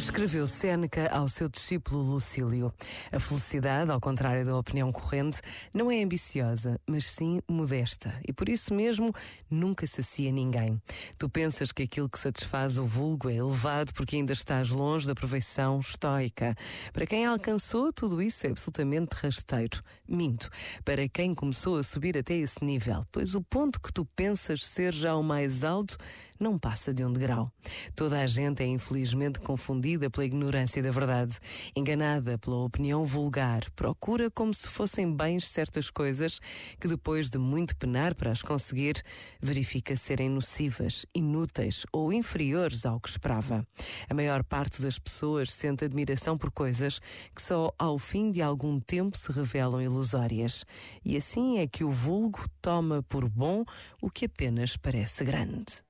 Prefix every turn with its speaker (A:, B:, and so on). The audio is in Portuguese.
A: Escreveu Sêneca ao seu discípulo Lucílio. A felicidade, ao contrário da opinião corrente, não é ambiciosa, mas sim modesta. E por isso mesmo nunca sacia ninguém. Tu pensas que aquilo que satisfaz o vulgo é elevado porque ainda estás longe da perfeição estoica. Para quem alcançou, tudo isso é absolutamente rasteiro. Minto. Para quem começou a subir até esse nível, pois o ponto que tu pensas ser já o mais alto não passa de um degrau. Toda a gente é infelizmente confundida pela ignorância da verdade, enganada pela opinião vulgar, procura como se fossem bens certas coisas que depois de muito penar para as conseguir, verifica serem nocivas, inúteis ou inferiores ao que esperava. A maior parte das pessoas sente admiração por coisas que só ao fim de algum tempo se revelam ilusórias. E assim é que o vulgo toma por bom o que apenas parece grande.